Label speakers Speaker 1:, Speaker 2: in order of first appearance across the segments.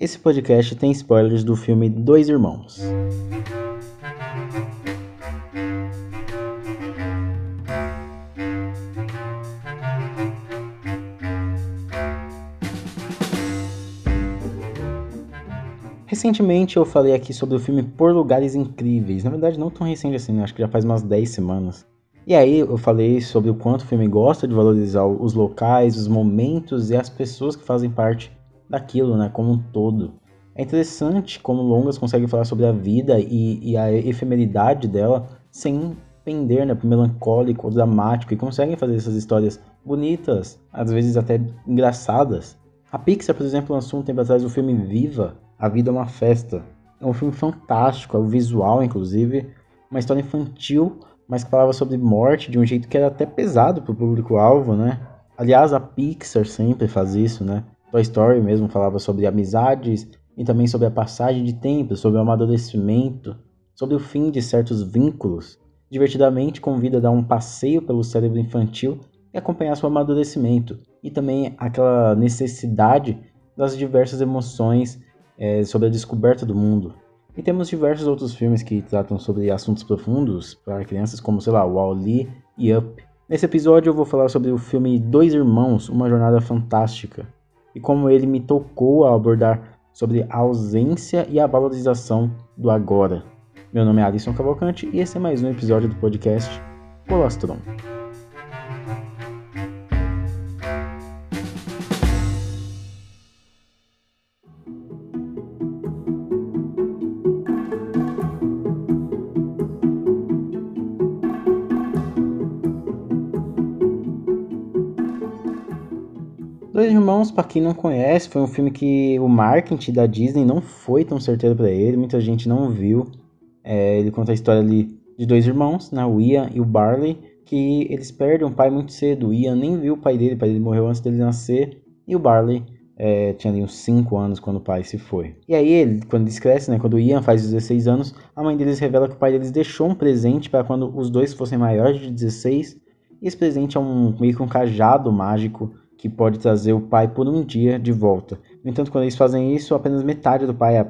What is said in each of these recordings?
Speaker 1: Esse podcast tem spoilers do filme Dois Irmãos. Recentemente eu falei aqui sobre o filme Por Lugares Incríveis. Na verdade, não tão recente assim, né? acho que já faz umas 10 semanas. E aí eu falei sobre o quanto o filme gosta de valorizar os locais, os momentos e as pessoas que fazem parte daquilo, né, como um todo. É interessante como Longas consegue falar sobre a vida e, e a efemeridade dela sem pender né, pro melancólico ou dramático e conseguem fazer essas histórias bonitas, às vezes até engraçadas. A Pixar, por exemplo, lançou um tempo atrás o filme Viva, A Vida é uma Festa. É um filme fantástico, é o visual, inclusive, uma história infantil, mas que falava sobre morte de um jeito que era até pesado pro público-alvo, né? Aliás, a Pixar sempre faz isso, né? Toy Story mesmo falava sobre amizades e também sobre a passagem de tempo, sobre o amadurecimento, sobre o fim de certos vínculos. Divertidamente convida a dar um passeio pelo cérebro infantil e acompanhar seu amadurecimento, e também aquela necessidade das diversas emoções é, sobre a descoberta do mundo. E temos diversos outros filmes que tratam sobre assuntos profundos para crianças, como, sei lá, Wall-E e Up. Nesse episódio eu vou falar sobre o filme Dois Irmãos, Uma Jornada Fantástica, e como ele me tocou ao abordar sobre a ausência e a valorização do agora. Meu nome é Alisson Cavalcante e esse é mais um episódio do podcast Colostrum. Para quem não conhece, foi um filme que o marketing da Disney não foi tão certeiro para ele, muita gente não viu. É, ele conta a história ali de dois irmãos, né, o Ian e o Barley, que eles perdem um pai muito cedo. O Ian nem viu o pai dele, o pai dele morreu antes dele nascer, e o Barley é, tinha ali uns 5 anos quando o pai se foi. E aí, ele, quando eles crescem, né, quando o Ian faz 16 anos, a mãe deles revela que o pai deles deixou um presente para quando os dois fossem maiores de 16, e esse presente é um meio que um cajado mágico que pode trazer o pai por um dia de volta. No entanto, quando eles fazem isso, apenas metade do pai, a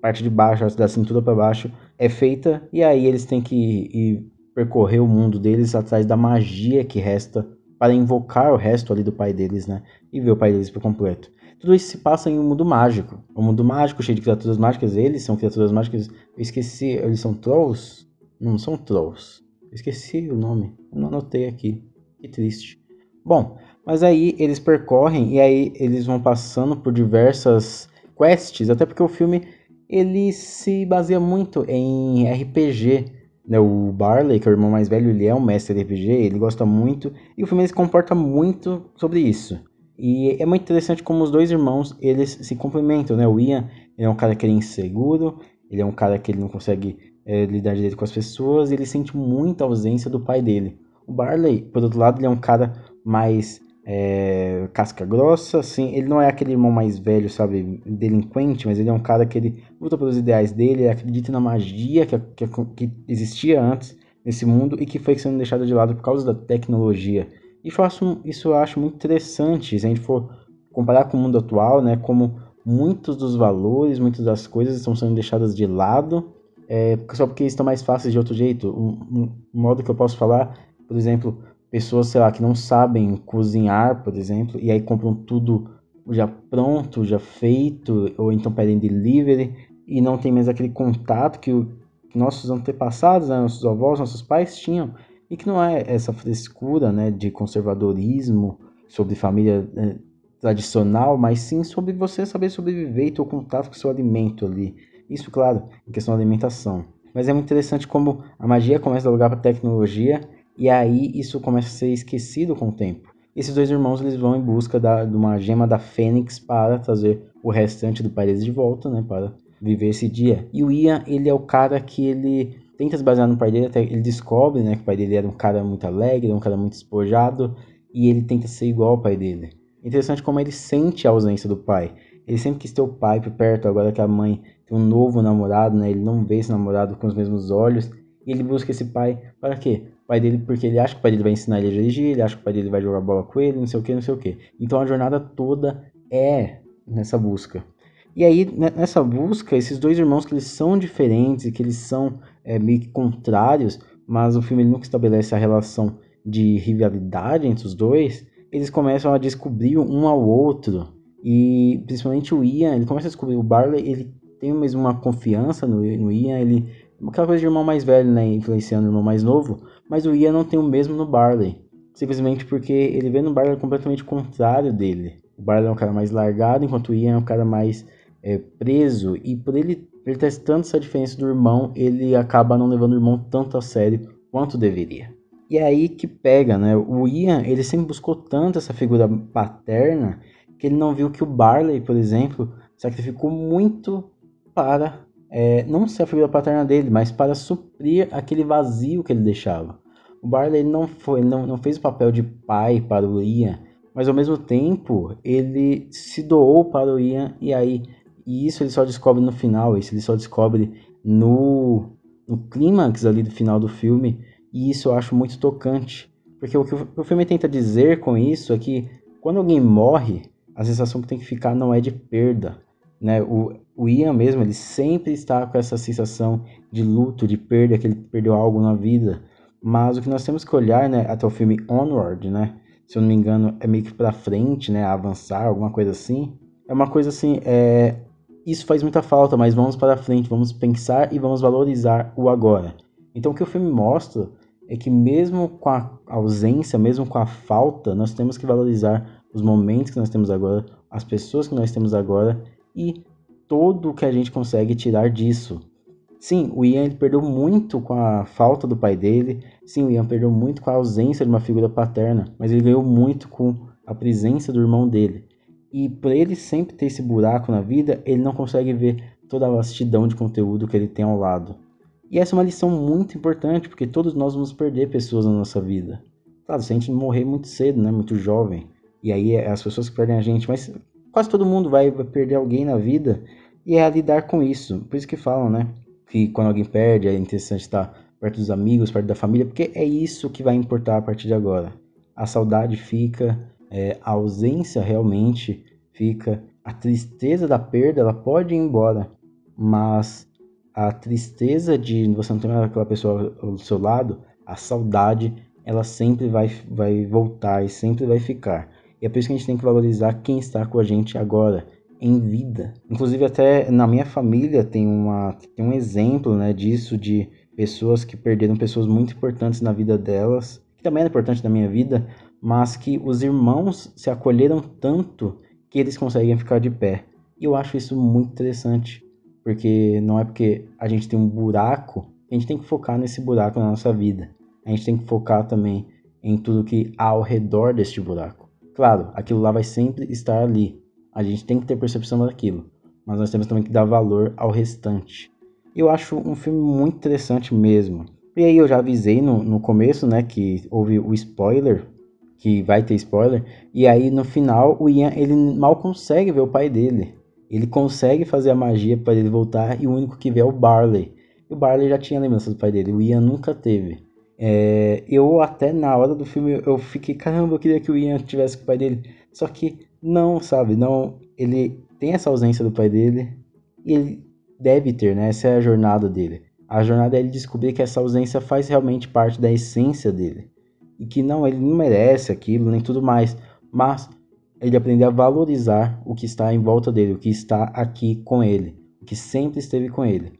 Speaker 1: parte de baixo, da cintura para baixo, é feita, e aí eles têm que ir percorrer o mundo deles atrás da magia que resta para invocar o resto ali do pai deles, né? E ver o pai deles por completo. Tudo isso se passa em um mundo mágico. Um mundo mágico cheio de criaturas mágicas. Eles são criaturas mágicas. Eu esqueci. Eles são trolls? Não são trolls. Eu esqueci o nome. Eu não anotei aqui. Que triste. Bom, mas aí eles percorrem e aí eles vão passando por diversas quests, até porque o filme ele se baseia muito em RPG. Né? O Barley, que é o irmão mais velho, ele é um mestre de RPG, ele gosta muito, e o filme se comporta muito sobre isso. E é muito interessante como os dois irmãos, eles se complementam, né? O Ian, é um cara que é inseguro, ele é um cara que ele não consegue é, lidar direito com as pessoas, ele sente muita ausência do pai dele. O Barley, por outro lado, ele é um cara mais é, casca grossa, assim, ele não é aquele irmão mais velho, sabe, delinquente, mas ele é um cara que ele luta pelos ideais dele, ele acredita na magia que, que, que existia antes nesse mundo e que foi sendo deixada de lado por causa da tecnologia. Eu acho, isso eu acho muito interessante, se a gente for comparar com o mundo atual, né, como muitos dos valores, muitas das coisas estão sendo deixadas de lado, é, só porque estão mais fáceis de outro jeito. Um, um modo que eu posso falar, por exemplo, pessoas, sei lá, que não sabem cozinhar, por exemplo, e aí compram tudo já pronto, já feito, ou então pedem delivery e não tem mais aquele contato que, o, nossos antepassados, né, nossos avós, nossos pais tinham, e que não é essa frescura né, de conservadorismo sobre família né, tradicional, mas sim sobre você saber sobreviver e ter o contato com o seu alimento ali. Isso, claro, em questão da alimentação. Mas é muito interessante como a magia começa a lugar para a tecnologia e aí isso começa a ser esquecido com o tempo. Esses dois irmãos eles vão em busca da, de uma gema da Fênix para trazer o restante do deles de volta, né, para viver esse dia. E o Ian, ele é o cara que ele tenta se basear no pai dele, até ele descobre, né, que o pai dele era um cara muito alegre, um cara muito espojado, e ele tenta ser igual ao pai dele. Interessante como ele sente a ausência do pai. Ele sempre quis ter o pai por perto, agora que a mãe tem um novo namorado, né, ele não vê esse namorado com os mesmos olhos, e ele busca esse pai para quê? Pai dele, porque ele acha que o pai dele vai ensinar ele a dirigir, ele acha que o pai dele vai jogar bola com ele, não sei o que, não sei o que. Então a jornada toda é nessa busca. E aí, nessa busca, esses dois irmãos que eles são diferentes que eles são é, meio que contrários, mas o filme nunca estabelece a relação de rivalidade entre os dois, eles começam a descobrir um ao outro. E principalmente o Ian, ele começa a descobrir o Barley, ele tem mesmo uma confiança no, no Ian, ele. Aquela coisa de irmão mais velho, né? Influenciando o irmão mais novo. Mas o Ian não tem o mesmo no Barley. Simplesmente porque ele vê no Barley completamente contrário dele. O Barley é um cara mais largado, enquanto o Ian é um cara mais é, preso. E por ele, ele testando essa diferença do irmão, ele acaba não levando o irmão tanto a sério quanto deveria. E é aí que pega, né? O Ian, ele sempre buscou tanto essa figura paterna que ele não viu que o Barley, por exemplo, sacrificou muito para é, não ser a figura paterna dele, mas para suprir aquele vazio que ele deixava. O Barley não foi, não, não fez o papel de pai para o Ian, mas ao mesmo tempo ele se doou para o Ian e aí e isso ele só descobre no final, isso ele só descobre no, no clímax ali do final do filme, e isso eu acho muito tocante. Porque o que o filme tenta dizer com isso é que quando alguém morre, a sensação que tem que ficar não é de perda. Né? O, o Ian mesmo, ele sempre está com essa sensação de luto, de perda, que ele perdeu algo na vida. Mas o que nós temos que olhar, né, até o filme Onward, né? Se eu não me engano, é meio que para frente, né, avançar, alguma coisa assim. É uma coisa assim, é, isso faz muita falta, mas vamos para frente, vamos pensar e vamos valorizar o agora. Então o que o filme mostra é que mesmo com a ausência, mesmo com a falta, nós temos que valorizar os momentos que nós temos agora, as pessoas que nós temos agora e todo o que a gente consegue tirar disso. Sim, o Ian perdeu muito com a falta do pai dele. Sim, o Ian perdeu muito com a ausência de uma figura paterna, mas ele ganhou muito com a presença do irmão dele. E por ele sempre ter esse buraco na vida, ele não consegue ver toda a vastidão de conteúdo que ele tem ao lado. E essa é uma lição muito importante, porque todos nós vamos perder pessoas na nossa vida. Claro, se a gente morrer muito cedo, né, muito jovem, e aí é as pessoas que perdem a gente, mas quase todo mundo vai perder alguém na vida, e é a lidar com isso. Por isso que falam, né, que quando alguém perde, é interessante estar perto dos amigos, perto da família, porque é isso que vai importar a partir de agora. A saudade fica, é, a ausência realmente fica, a tristeza da perda ela pode ir embora, mas a tristeza de você não ter aquela pessoa do seu lado, a saudade, ela sempre vai, vai voltar e sempre vai ficar. E é por isso que a gente tem que valorizar quem está com a gente agora, em vida. Inclusive até na minha família tem, uma, tem um exemplo né, disso, de pessoas que perderam pessoas muito importantes na vida delas, que também é importante na minha vida, mas que os irmãos se acolheram tanto que eles conseguem ficar de pé. E eu acho isso muito interessante, porque não é porque a gente tem um buraco, a gente tem que focar nesse buraco na nossa vida. A gente tem que focar também em tudo que há ao redor deste buraco. Claro, aquilo lá vai sempre estar ali. A gente tem que ter percepção daquilo, mas nós temos também que dar valor ao restante. Eu acho um filme muito interessante mesmo. E aí eu já avisei no, no começo, né, que houve o spoiler que vai ter spoiler. E aí no final o Ian ele mal consegue ver o pai dele. Ele consegue fazer a magia para ele voltar e o único que vê é o Barley. E o Barley já tinha lembrança do pai dele, o Ian nunca teve. É, eu até na hora do filme eu fiquei, caramba, eu queria que o Ian tivesse com o pai dele. Só que não, sabe? Não, ele tem essa ausência do pai dele e ele deve ter, né? Essa é a jornada dele. A jornada é ele descobrir que essa ausência faz realmente parte da essência dele e que não, ele não merece aquilo, nem tudo mais, mas ele aprender a valorizar o que está em volta dele, o que está aqui com ele, o que sempre esteve com ele.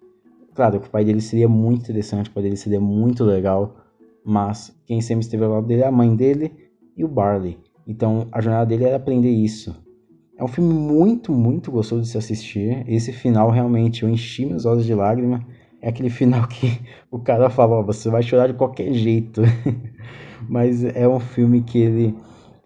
Speaker 1: Claro que o pai dele seria muito interessante, o pai dele seria muito legal, mas quem sempre esteve ao lado dele é a mãe dele e o Barley. Então a jornada dele era aprender isso. É um filme muito, muito gostoso de se assistir. Esse final realmente eu enchi meus olhos de lágrima. É aquele final que o cara fala, oh, você vai chorar de qualquer jeito. mas é um filme que ele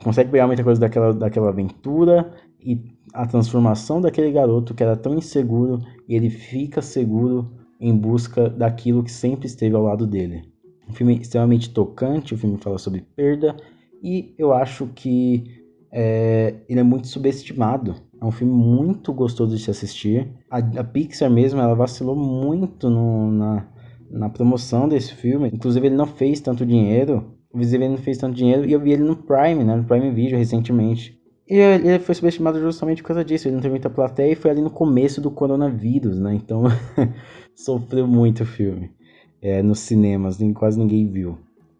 Speaker 1: consegue pegar muita coisa daquela, daquela aventura e a transformação daquele garoto que era tão inseguro e ele fica seguro em busca daquilo que sempre esteve ao lado dele. Um filme extremamente tocante, o filme fala sobre perda e eu acho que é, ele é muito subestimado. É um filme muito gostoso de se assistir. A, a Pixar mesmo, ela vacilou muito no, na, na promoção desse filme. Inclusive, ele não fez tanto dinheiro o Visível não fez tanto dinheiro e eu vi ele no Prime, né? No Prime Video recentemente. E ele foi subestimado justamente por causa disso. Ele não teve muita plateia e foi ali no começo do coronavírus, né? Então sofreu muito o filme. É, nos cinemas, nem, quase ninguém viu.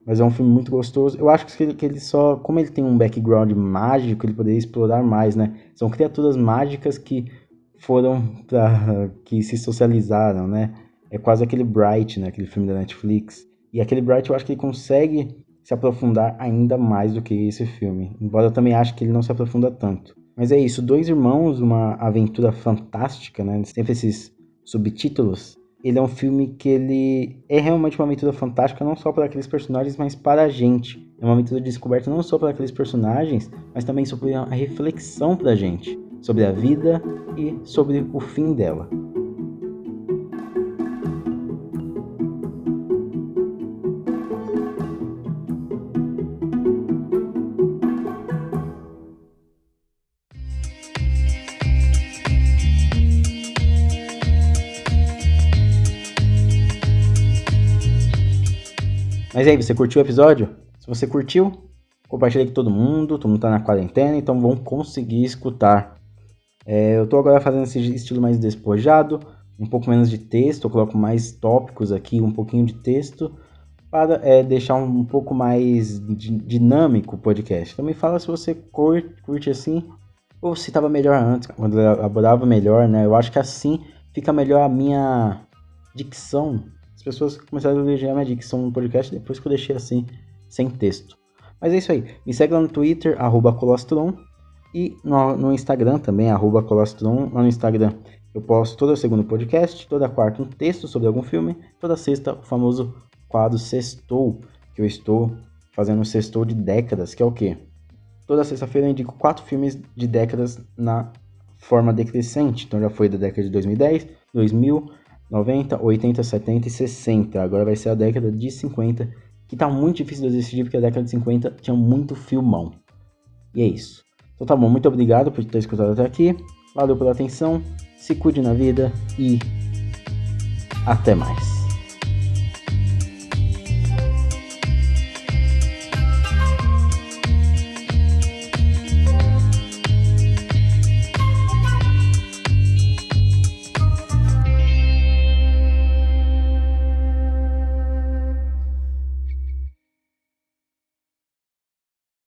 Speaker 1: Mas é um filme muito gostoso. Eu acho que ele, que ele só. Como ele tem um background mágico, ele poderia explorar mais, né? São criaturas mágicas que foram pra. que se socializaram, né? É quase aquele Bright, né? Aquele filme da Netflix. E aquele Bright eu acho que ele consegue se aprofundar ainda mais do que esse filme. Embora eu também ache que ele não se aprofunda tanto. Mas é isso, Dois Irmãos, uma aventura fantástica, né? Sempre esses subtítulos. Ele é um filme que ele é realmente uma aventura fantástica, não só para aqueles personagens, mas para a gente. É uma aventura de descoberta não só para aqueles personagens, mas também sobre a reflexão para a gente, sobre a vida e sobre o fim dela. Mas aí, você curtiu o episódio? Se você curtiu, compartilhe com todo mundo. Todo mundo tá na quarentena, então vão conseguir escutar. É, eu tô agora fazendo esse estilo mais despojado, um pouco menos de texto. Eu coloco mais tópicos aqui, um pouquinho de texto, para é, deixar um, um, pouco mais dinâmico o podcast. Também fala se você curte, curte assim, ou se estava melhor antes, quando eu elaborava melhor, né? Eu acho que assim fica melhor a minha dicção as pessoas começaram a elogiar minha dicção no podcast depois que eu deixei assim, sem texto. Mas é isso aí. Me segue lá no Twitter, Colostron. E no, no Instagram também, arroba Colostron. Lá no Instagram eu posto toda segunda podcast, toda quarta um texto sobre algum filme, toda sexta o famoso quadro Sextou, que eu estou fazendo um Sextou de décadas, que é o quê? Toda sexta-feira eu indico quatro filmes de décadas na forma decrescente. Então já foi da década de 2010, 2000, 90, 80, 70 e 60. Agora vai ser a década de 50, que tá muito difícil de decidir porque a década de 50 tinha muito filmão. E é isso. Então tá bom, muito obrigado por ter escutado até aqui. Valeu pela atenção, se cuide na vida e até mais.